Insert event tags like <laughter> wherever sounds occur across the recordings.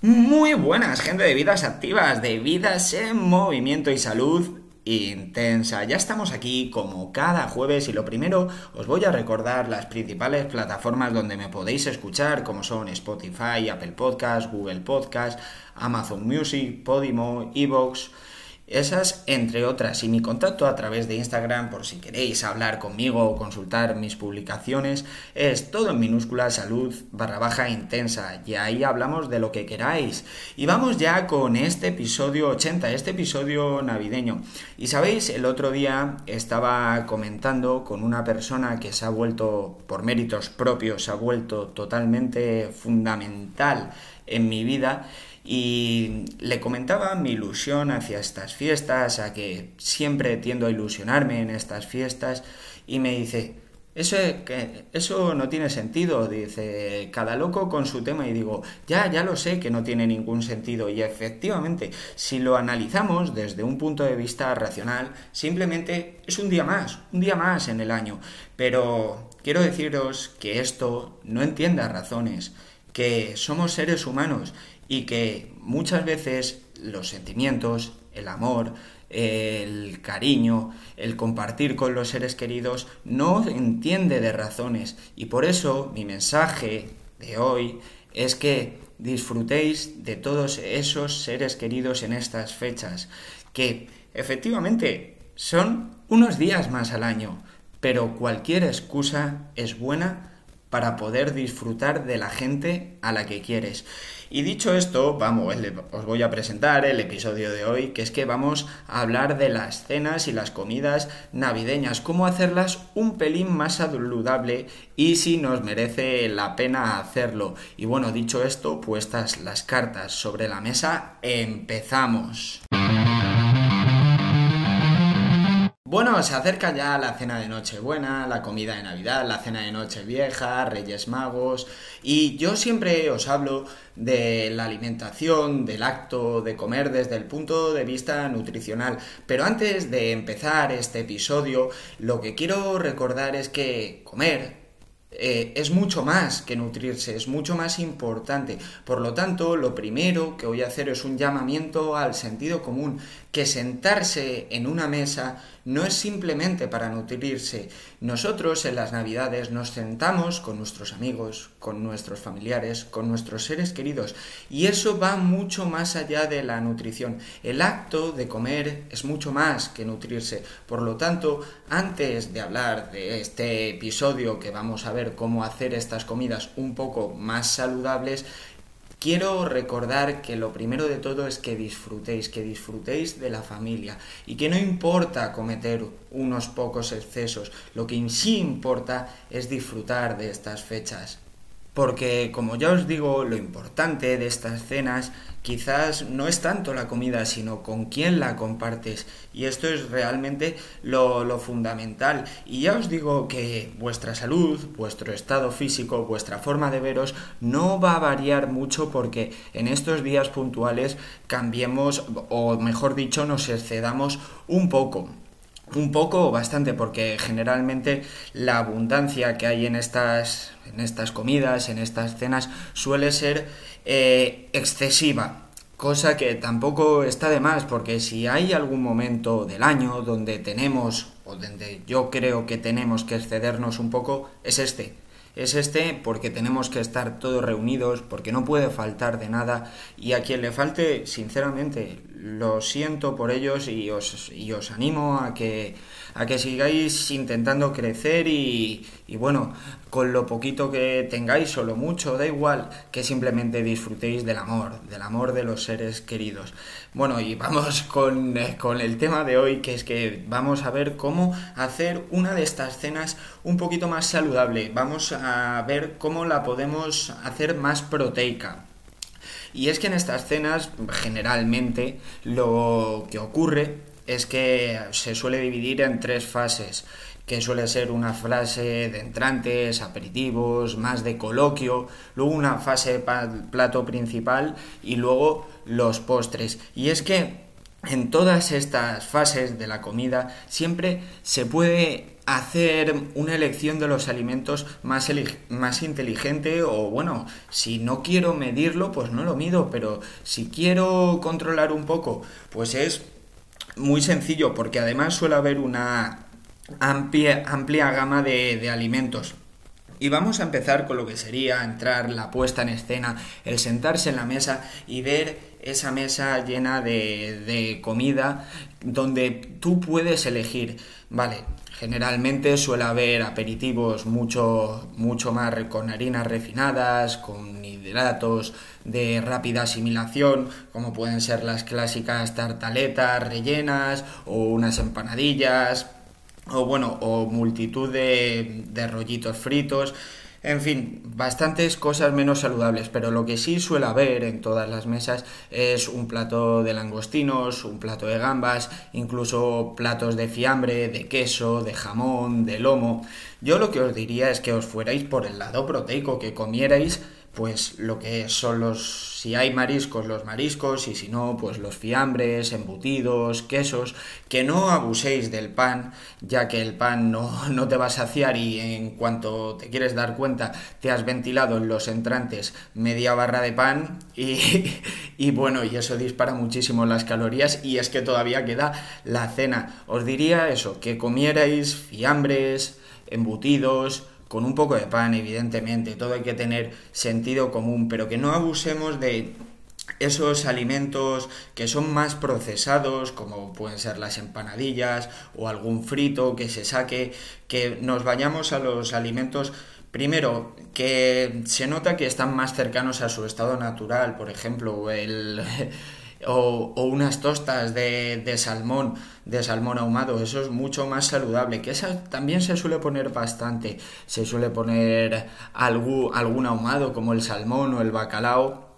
Muy buenas, gente de vidas activas, de vidas en movimiento y salud intensa. Ya estamos aquí como cada jueves y lo primero os voy a recordar las principales plataformas donde me podéis escuchar, como son Spotify, Apple Podcast, Google Podcast, Amazon Music, Podimo, Evox. Esas, entre otras, y mi contacto a través de Instagram, por si queréis hablar conmigo o consultar mis publicaciones, es todo en minúscula salud barra baja intensa, y ahí hablamos de lo que queráis. Y vamos ya con este episodio 80, este episodio navideño. Y sabéis, el otro día estaba comentando con una persona que se ha vuelto, por méritos propios, se ha vuelto totalmente fundamental en mi vida y le comentaba mi ilusión hacia estas fiestas, a que siempre tiendo a ilusionarme en estas fiestas, y me dice, eso, eso no tiene sentido, dice, cada loco con su tema, y digo, ya, ya lo sé que no tiene ningún sentido, y efectivamente, si lo analizamos desde un punto de vista racional, simplemente es un día más, un día más en el año, pero quiero deciros que esto no entienda razones, que somos seres humanos y que muchas veces los sentimientos, el amor, el cariño, el compartir con los seres queridos no entiende de razones. Y por eso mi mensaje de hoy es que disfrutéis de todos esos seres queridos en estas fechas que efectivamente son unos días más al año, pero cualquier excusa es buena para poder disfrutar de la gente a la que quieres. Y dicho esto, vamos, os voy a presentar el episodio de hoy, que es que vamos a hablar de las cenas y las comidas navideñas, cómo hacerlas un pelín más saludable y si nos merece la pena hacerlo. Y bueno, dicho esto, puestas las cartas sobre la mesa, empezamos. Bueno, se acerca ya la cena de Nochebuena, la comida de Navidad, la cena de Nochevieja, Reyes Magos, y yo siempre os hablo de la alimentación, del acto de comer desde el punto de vista nutricional. Pero antes de empezar este episodio, lo que quiero recordar es que comer eh, es mucho más que nutrirse, es mucho más importante. Por lo tanto, lo primero que voy a hacer es un llamamiento al sentido común, que sentarse en una mesa no es simplemente para nutrirse. Nosotros en las Navidades nos sentamos con nuestros amigos, con nuestros familiares, con nuestros seres queridos, y eso va mucho más allá de la nutrición. El acto de comer es mucho más que nutrirse. Por lo tanto, antes de hablar de este episodio que vamos a ver cómo hacer estas comidas un poco más saludables, Quiero recordar que lo primero de todo es que disfrutéis, que disfrutéis de la familia y que no importa cometer unos pocos excesos, lo que sí importa es disfrutar de estas fechas. Porque, como ya os digo, lo importante de estas cenas quizás no es tanto la comida, sino con quién la compartes. Y esto es realmente lo, fundamental. Y ya os digo que vuestra salud, vuestro estado físico, vuestra forma de veros no va a variar mucho porque en estos días puntuales cambiemos, o mejor dicho, nos excedamos un poco. Un poco o bastante, porque generalmente la abundancia que hay en estas, en estas comidas, en estas cenas, suele ser eh, excesiva. Cosa que tampoco está de más, porque si hay algún momento del año donde tenemos, o donde yo creo que tenemos que excedernos un poco, es este es este porque tenemos que estar todos reunidos, porque no puede faltar de nada y a quien le falte, sinceramente, lo siento por ellos y os, y os animo a que, a que sigáis intentando crecer y, y bueno, con lo poquito que tengáis o lo mucho, da igual, que simplemente disfrutéis del amor, del amor de los seres queridos. Bueno, y vamos <laughs> con, eh, con el tema de hoy, que es que vamos a ver cómo hacer una de estas cenas un poquito más saludable. Vamos a ver cómo la podemos hacer más proteica. Y es que en estas cenas, generalmente, lo que ocurre es que se suele dividir en tres fases que suele ser una fase de entrantes, aperitivos, más de coloquio, luego una fase plato principal y luego los postres. Y es que en todas estas fases de la comida siempre se puede hacer una elección de los alimentos más, más inteligente o bueno, si no quiero medirlo, pues no lo mido, pero si quiero controlar un poco, pues es muy sencillo porque además suele haber una amplia, amplia gama de, de alimentos. Y vamos a empezar con lo que sería entrar la puesta en escena, el sentarse en la mesa y ver esa mesa llena de, comida donde tú puedes elegir, vale, Generalmente suele haber aperitivos mucho, mucho más con harinas refinadas, con hidratos de rápida asimilación, como pueden ser las clásicas tartaletas rellenas o unas empanadillas, o bueno, o multitud de rollitos fritos. En fin, bastantes cosas menos saludables, pero lo que sí suele haber en todas las mesas es un plato de langostinos, un plato de gambas, incluso platos de fiambre, de queso, de jamón, de lomo. Yo lo que os diría es que os fuerais por el lado proteico, que comierais pues lo que son los, si hay mariscos, los mariscos, y si no, pues los fiambres, embutidos, quesos, que no abuséis del pan, ya que el pan no, <laughs> no te va a saciar y en cuanto te quieres dar cuenta, te has ventilado en los entrantes media barra de pan y, <laughs> y bueno, y eso dispara muchísimo las calorías y es que todavía queda la cena. Os diría eso, que comierais fiambres, embutidos, con un poco de pan, evidentemente, todo hay que tener sentido común, pero que no abusemos de esos alimentos que son más procesados, como pueden ser las empanadillas o algún frito que se saque, que nos vayamos a los alimentos Primero, que se nota que están más cercanos a su estado natural, por ejemplo, el, o, unas tostas de, de, salmón, de salmón ahumado, eso es mucho más saludable, que esa también se suele poner bastante, se suele poner algún, algún ahumado como el salmón o el bacalao,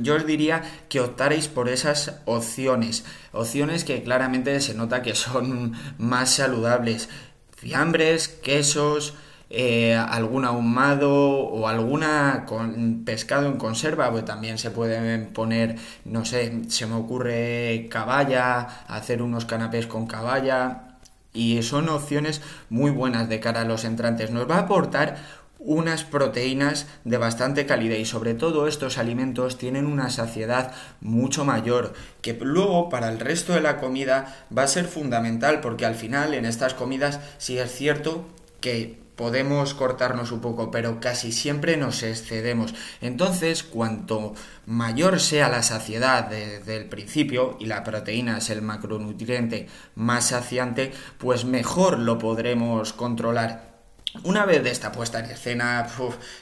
yo os diría que optaréis por esas opciones, opciones que claramente se nota que son más saludables, fiambres, quesos, eh, algún ahumado o alguna con pescado en conserva, pues también se pueden poner, no sé, se me ocurre caballa, hacer unos canapés con caballa y son opciones muy buenas de cara a los entrantes. Nos va a aportar unas proteínas de bastante calidad y sobre todo estos alimentos tienen una saciedad mucho mayor que luego para el resto de la comida va a ser fundamental porque al final en estas comidas sí es cierto que podemos cortarnos un poco, pero casi siempre nos excedemos. Entonces, cuanto mayor sea la saciedad desde el principio, y la proteína es el macronutriente más saciante, pues mejor lo podremos controlar. Una vez de esta puesta en escena,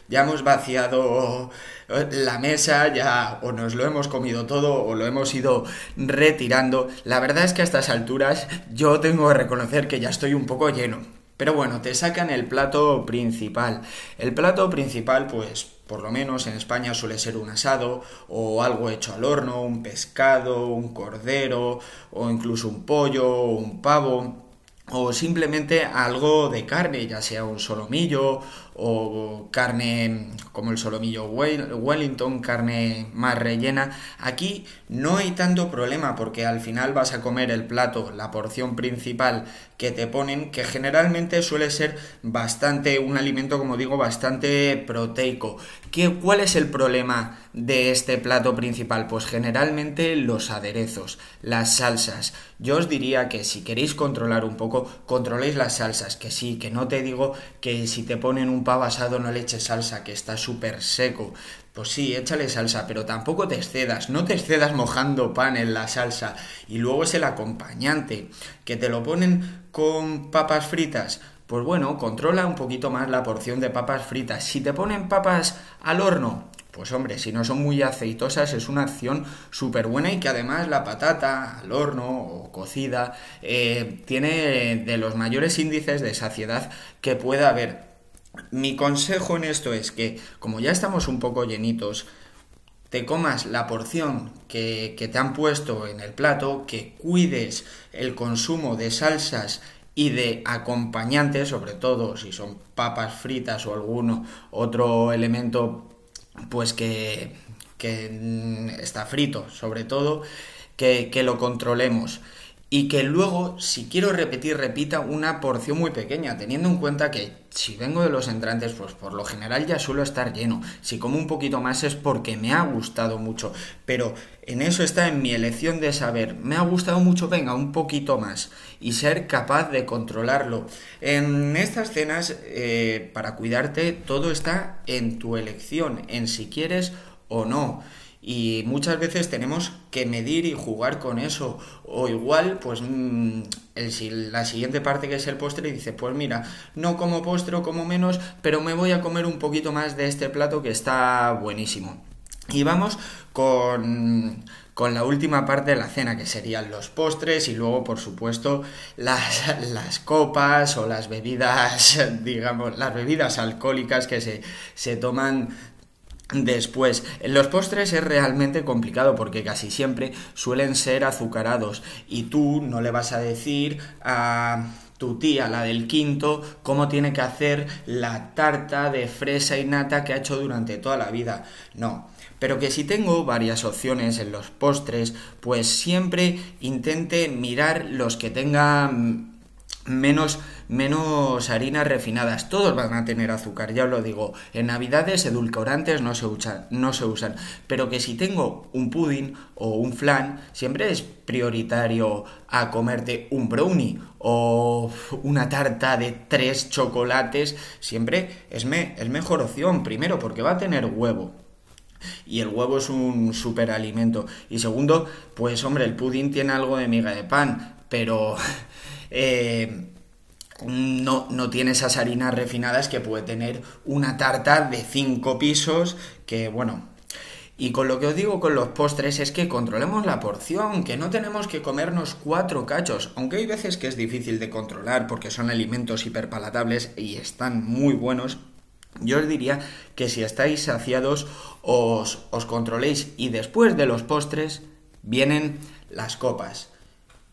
ya hemos vaciado la mesa, ya o nos lo hemos comido todo o lo hemos ido retirando. La verdad es que a estas alturas yo tengo que reconocer que ya estoy un poco lleno. Pero bueno, te sacan el plato principal. El plato principal, pues, por lo menos en España suele ser un asado o algo hecho al horno, un pescado, un cordero o incluso un pollo un pavo o simplemente algo de carne, ya sea un solomillo o carne como el solomillo Wellington, carne más rellena. Aquí no hay tanto problema porque al final vas a comer el plato, la porción principal que te ponen, que generalmente suele ser bastante, un alimento como digo, bastante proteico. ¿Qué, ¿Cuál es el problema de este plato principal? Pues generalmente los aderezos, las salsas. Yo os diría que si queréis controlar un poco, controléis las salsas, que sí, que no te digo que si te ponen un pavo asado no le eches salsa, que está súper seco. Pues sí, échale salsa, pero tampoco te excedas, no te excedas mojando pan en la salsa. Y luego es el acompañante, que te lo ponen con papas fritas. Pues bueno, controla un poquito más la porción de papas fritas. Si te ponen papas al horno, pues hombre, si no son muy aceitosas es una acción súper buena y que además la patata al horno o cocida eh, tiene de los mayores índices de saciedad que pueda haber. Mi consejo en esto es que, como ya estamos un poco llenitos, te comas la porción que, te han puesto en el plato, que cuides el consumo de salsas y de acompañantes, sobre todo si son papas fritas o algún otro elemento pues que, que está frito, sobre todo, que, que lo controlemos y que luego, si quiero repetir, repita una porción muy pequeña, teniendo en cuenta que si vengo de los entrantes, pues por lo general ya suelo estar lleno. Si como un poquito más es porque me ha gustado mucho, pero en eso está en mi elección de saber, me ha gustado mucho, venga, un poquito más y ser capaz de controlarlo. En estas cenas, eh, para cuidarte, todo está en tu elección, en si quieres o no y muchas veces tenemos que medir y jugar con eso. O igual pues mm, la siguiente parte que es el postre dice pues mira no como postre o como menos pero me voy a comer un poquito más de este plato que está buenísimo. Y vamos con, con la última parte de la cena, que serían los postres y luego, por supuesto, las, <laughs> las, copas o las bebidas, <laughs> digamos, las bebidas alcohólicas que se, se toman Después, los postres es realmente complicado porque casi siempre suelen ser azucarados y tú no le vas a decir a tu tía, la del quinto, cómo tiene que hacer la tarta de fresa y nata que ha hecho durante toda la vida. No. Pero que si tengo varias opciones en los postres, pues siempre intente mirar los que tengan menos, menos harinas refinadas. Todos van a tener azúcar, ya os lo digo. En Navidades edulcorantes no se, usan, no se usan. Pero que si tengo un pudding o un flan, siempre es prioritario a comerte un brownie o una tarta de tres chocolates. Siempre es, me, es mejor opción. Primero, porque va a tener huevo. Y el huevo es un superalimento. Y segundo, pues hombre, el pudding tiene algo de miga de pan, pero <laughs> eh, no, no, tiene esas harinas refinadas que puede tener una tarta de cinco pisos que, bueno, y con lo que os digo con los postres es que controlemos la porción, que no tenemos que comernos cuatro cachos, aunque hay veces que es difícil de controlar porque son alimentos hiperpalatables y están muy buenos. Yo os diría que si estáis saciados os, os controléis y después de los postres vienen las copas.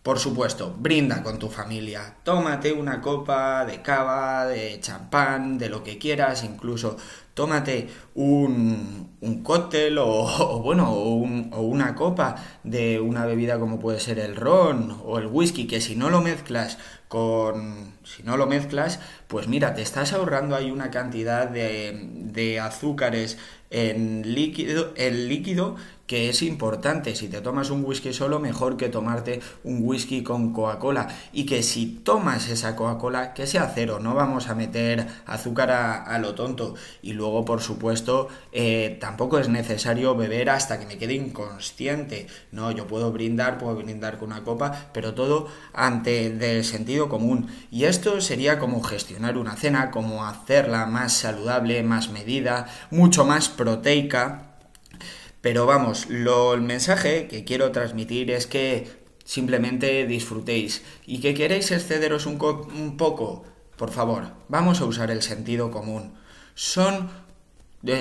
Por supuesto, brinda con tu familia. Tómate una copa de cava, de champán, de lo que quieras, incluso tómate un, un cóctel o, <laughs> bueno, o, una copa de una bebida como puede ser el ron o el whisky, que si no lo mezclas con... si no lo mezclas, pues mira, te estás ahorrando ahí una cantidad de, de azúcares en líquido, en líquido que es importante. Si te tomas un whisky solo, mejor que tomarte un whisky con Coca-Cola. Y que si tomas esa Coca-Cola, que sea cero, no vamos a meter azúcar a, lo tonto. Y luego, por supuesto, eh, tampoco es necesario beber hasta que me quede inconsciente. No, yo puedo brindar, puedo brindar con una copa, pero todo ante del sentido común. Y esto sería como gestionar una cena, como hacerla más saludable, más medida, mucho más proteica pero vamos, lo, el mensaje que quiero transmitir es que simplemente disfrutéis. Y que queréis excederos un, un poco, por favor, vamos a usar el sentido común. Son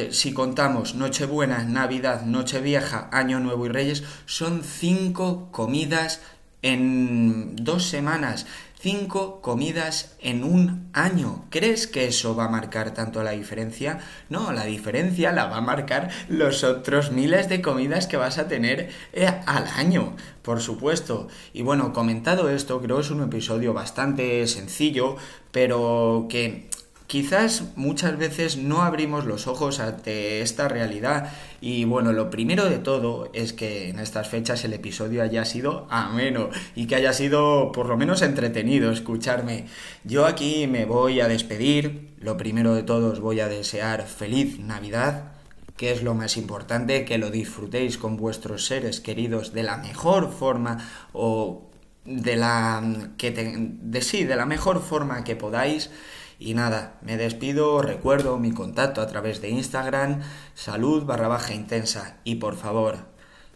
si contamos Nochebuena, Navidad, Nochevieja, Año Nuevo y Reyes, son cinco comidas en dos semanas cinco comidas en un año. ¿Crees que eso va a marcar tanto la diferencia? No, la diferencia la va a marcar los otros miles de comidas que vas a tener eh, al año, por supuesto. Y bueno, comentado esto, creo que es un episodio bastante sencillo, pero que Quizás muchas veces no abrimos los ojos ante esta realidad y bueno, lo primero de todo es que en estas fechas el episodio haya sido ameno y que haya sido por lo menos entretenido escucharme. Yo aquí me voy a despedir, lo primero de todo os voy a desear feliz Navidad, que es lo más importante, que lo disfrutéis con vuestros seres queridos de la mejor forma o de la que de sí, de la mejor forma que podáis. Y nada, me despido, recuerdo mi contacto a través de Instagram, salud barra baja intensa. Y por favor,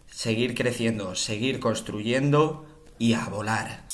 seguir creciendo, seguir construyendo y a volar.